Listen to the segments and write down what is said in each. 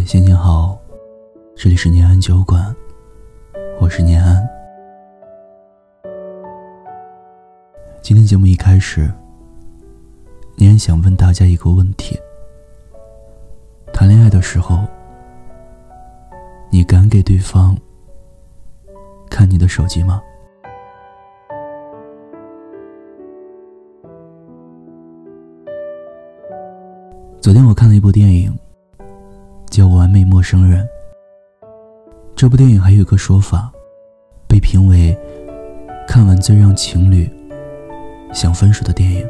嗨，心情好，这里是念安酒馆，我是念安。今天节目一开始，念安想问大家一个问题：谈恋爱的时候，你敢给对方看你的手机吗？昨天我看了一部电影，叫《完美陌生人》。这部电影还有一个说法，被评为看完最让情侣想分手的电影。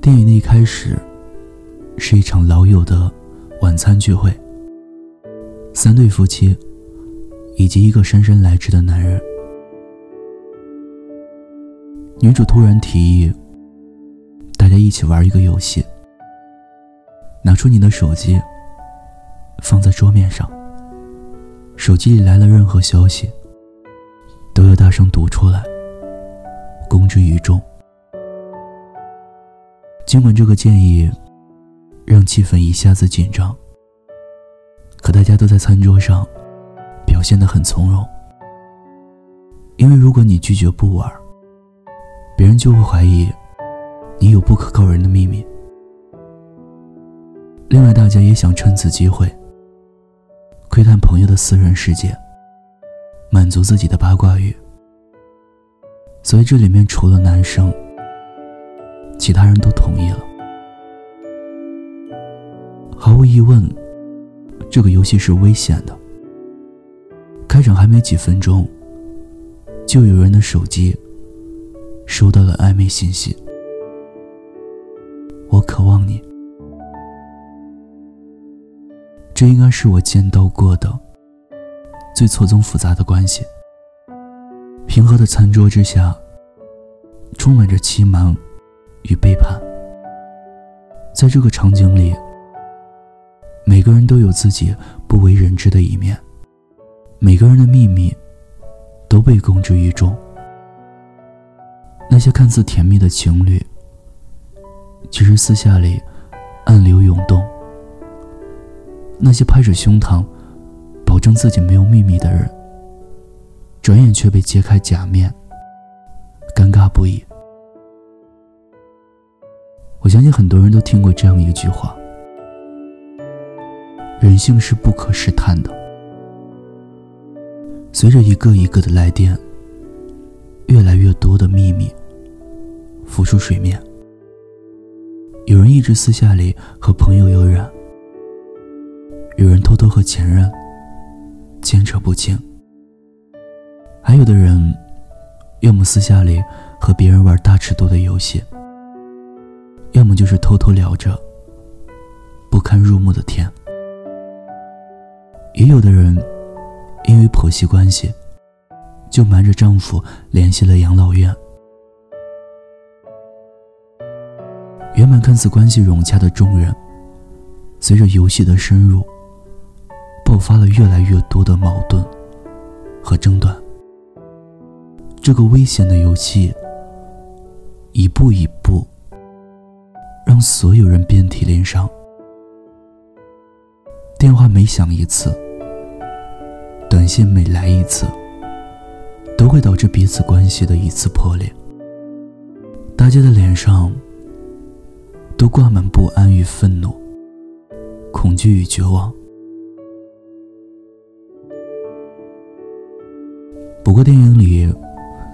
电影的一开始是一场老友的晚餐聚会，三对夫妻以及一个姗姗来迟的男人。女主突然提议。大家一起玩一个游戏。出你的手机，放在桌面上。手机里来了任何消息，都要大声读出来，公之于众。尽管这个建议让气氛一下子紧张，可大家都在餐桌上表现得很从容。因为如果你拒绝不玩，别人就会怀疑。你有不可告人的秘密。另外，大家也想趁此机会窥探朋友的私人世界，满足自己的八卦欲。所以，这里面除了男生，其他人都同意了。毫无疑问，这个游戏是危险的。开场还没几分钟，就有人的手机收到了暧昧信息。我渴望你，这应该是我见到过的最错综复杂的关系。平和的餐桌之下，充满着欺瞒与背叛。在这个场景里，每个人都有自己不为人知的一面，每个人的秘密都被公之于众。那些看似甜蜜的情侣。其实私下里暗流。那些拍着胸膛，保证自己没有秘密的人，转眼却被揭开假面，尴尬不已。我相信很多人都听过这样一句话：人性是不可试探的。随着一个一个的来电，越来越多的秘密浮出水面。有人一直私下里和朋友有染，有人偷偷和前任牵扯不清，还有的人，要么私下里和别人玩大尺度的游戏，要么就是偷偷聊着不堪入目的天。也有的人，因为婆媳关系，就瞒着丈夫联系了养老院。原本看似关系融洽的众人，随着游戏的深入，爆发了越来越多的矛盾和争端。这个危险的游戏，一步一步，让所有人遍体鳞伤。电话每响一次，短信每来一次，都会导致彼此关系的一次破裂。大家的脸上。都挂满不安与愤怒，恐惧与绝望。不过，电影里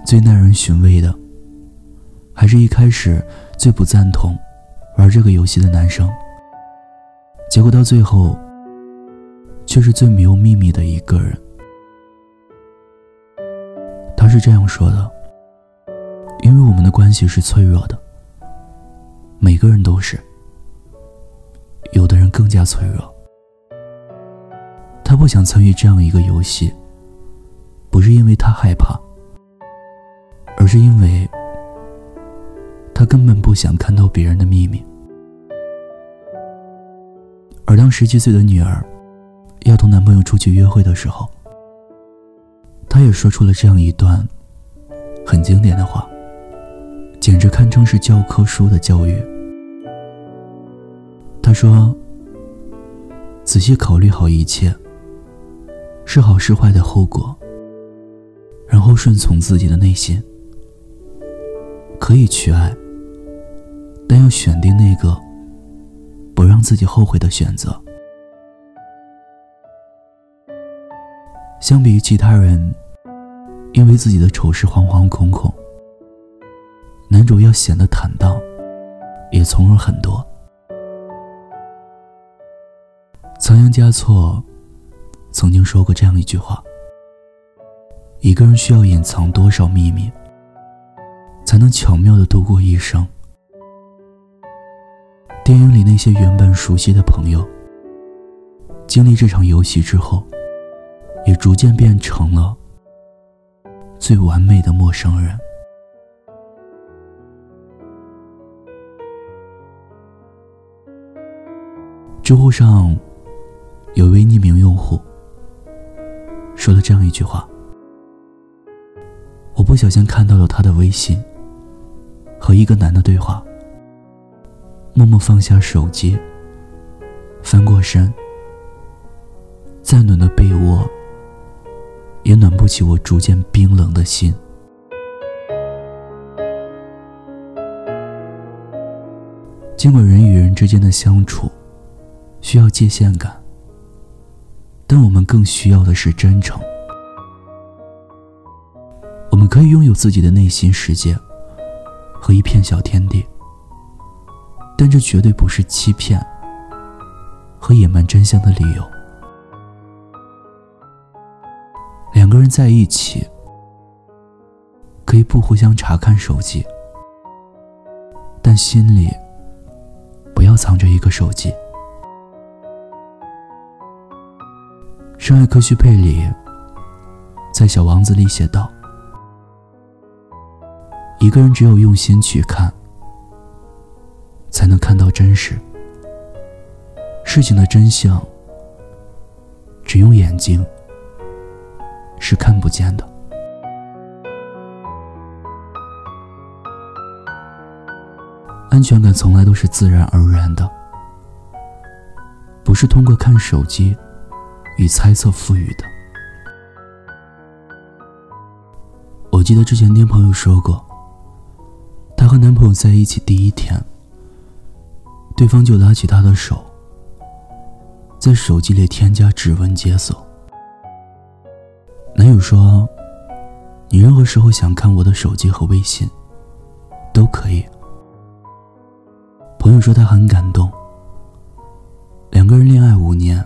最耐人寻味的，还是一开始最不赞同玩这个游戏的男生。结果到最后，却是最没有秘密的一个人。他是这样说的：“因为我们的关系是脆弱的。”每个人都是，有的人更加脆弱。他不想参与这样一个游戏，不是因为他害怕，而是因为他根本不想看到别人的秘密。而当十七岁的女儿要同男朋友出去约会的时候，他也说出了这样一段很经典的话，简直堪称是教科书的教育。他说：“仔细考虑好一切，是好是坏的后果，然后顺从自己的内心。可以去爱，但要选定那个不让自己后悔的选择。相比于其他人，因为自己的丑事惶惶恐恐，男主要显得坦荡，也从容很多。仓央嘉措曾经说过这样一句话：“一个人需要隐藏多少秘密，才能巧妙的度过一生？”电影里那些原本熟悉的朋友，经历这场游戏之后。也逐渐变成了最完美的陌生人。知乎上有一位匿名用户说了这样一句话：“我不小心看到了他的微信和一个男的对话，默默放下手机，翻过身，再暖的被窝。”也暖不起我逐渐冰冷的心。尽管人与人之间的相处需要界限感，但我们更需要的是真诚。可以拥有自己的内心世界和一片小天地，但这绝对不是欺骗和隐瞒真相的理由。两个人在一起，可以不互相查看手机，但心里不要藏着一个手机。《深爱科学佩里在《小王子》里写道：“一个人只有用心去看，才能看到真实。事情的真相，只用眼睛。”是看不见的。安全感从来都是自然而然的，不是通过看手机与猜测赋予的。我记得之前听朋友说过，和男朋友在一起第一天，对方就拉起她的手，在手机里添加指纹解锁。男友说：“你任何时候想看我的手机和微信，都可以。”朋友说他很感动。两个人恋爱五年，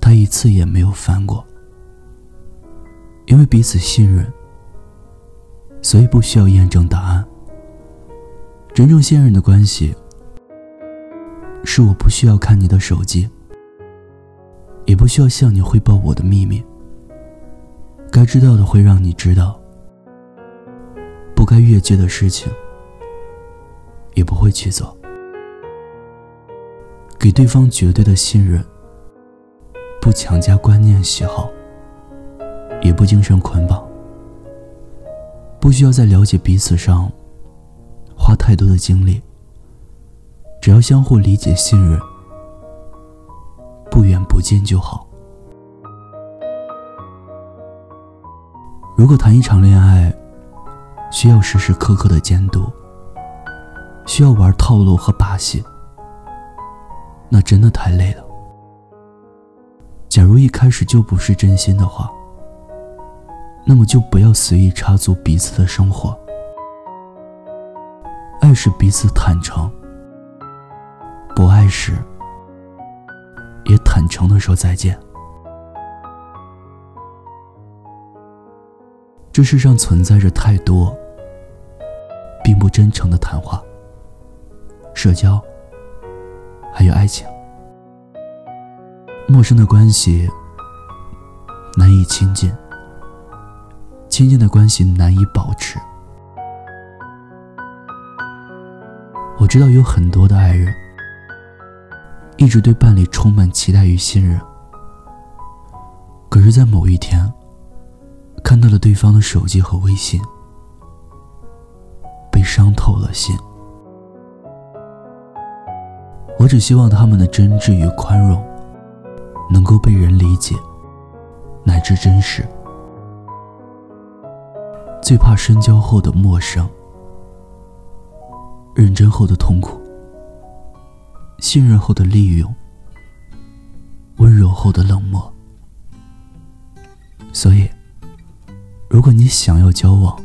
他一次也没有翻过，因为彼此信任，所以不需要验证答案。真正信任的关系，是我不需要看你的手机，也不需要向你汇报我的秘密。该知道的会让你知道，不该越界的事情也不会去做。给对方绝对的信任，不强加观念喜好，也不精神捆绑。不需要在了解彼此上花太多的精力，只要相互理解、信任，不远不近就好。如果谈一场恋爱，需要时时刻刻的监督，需要玩套路和把戏，那真的太累了。假如一开始就不是真心的话，那么就不要随意插足彼此的生活。爱是彼此坦诚，不爱时也坦诚的说再见。这世上存在着太多并不真诚的谈话、社交，还有爱情。陌生的关系难以亲近，亲近的关系难以保持。我知道有很多的爱人一直对伴侣充满期待与信任，可是，在某一天。看到了对方的手机和微信，被伤透了心。我只希望他们的真挚与宽容，能够被人理解，乃至真实。最怕深交后的陌生，认真后的痛苦，信任后的利用，温柔后的冷漠。所以，如果你想要交往，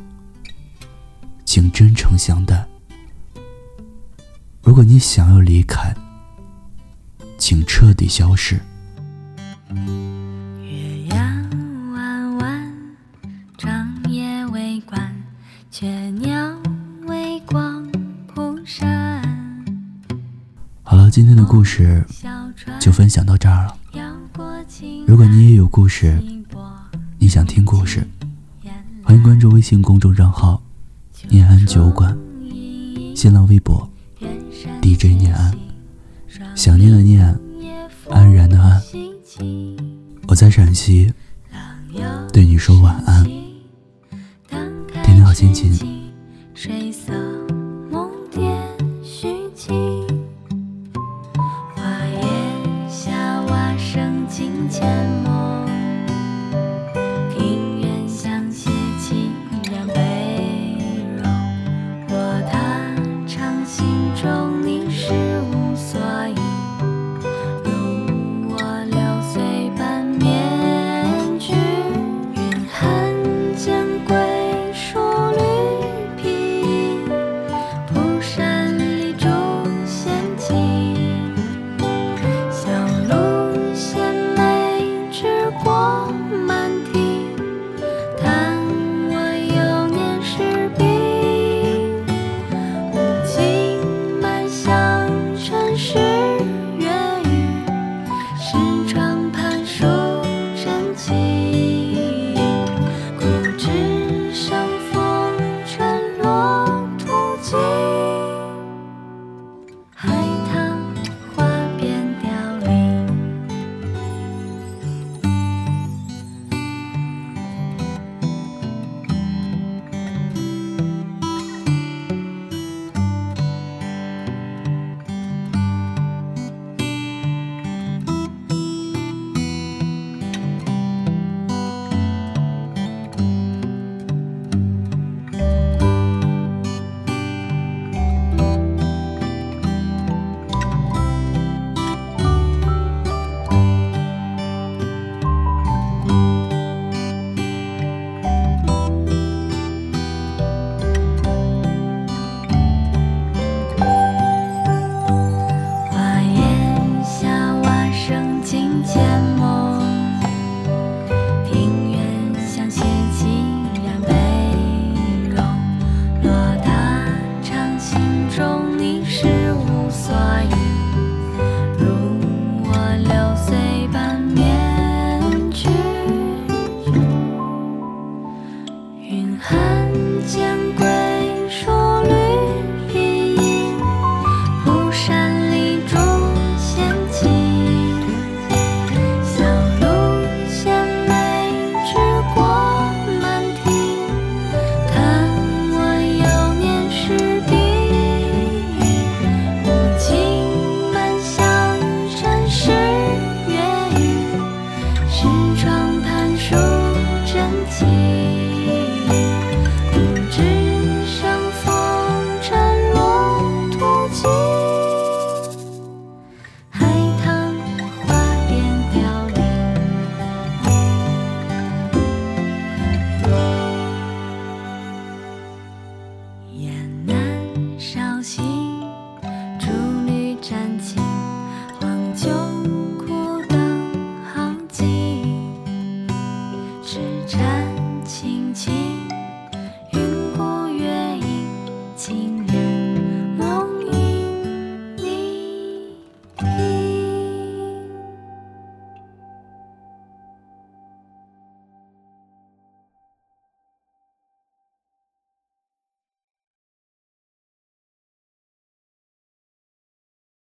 请真诚相待；如果你想要离开，请彻底消失。今天的故事就分享到这儿了。如果你也有故事，你想听故事，欢迎关注微信公众账号“念安酒馆”，新浪微博 “DJ 念安”，想念的念。安然的安，我在陕西，对你说晚安，天天好心情。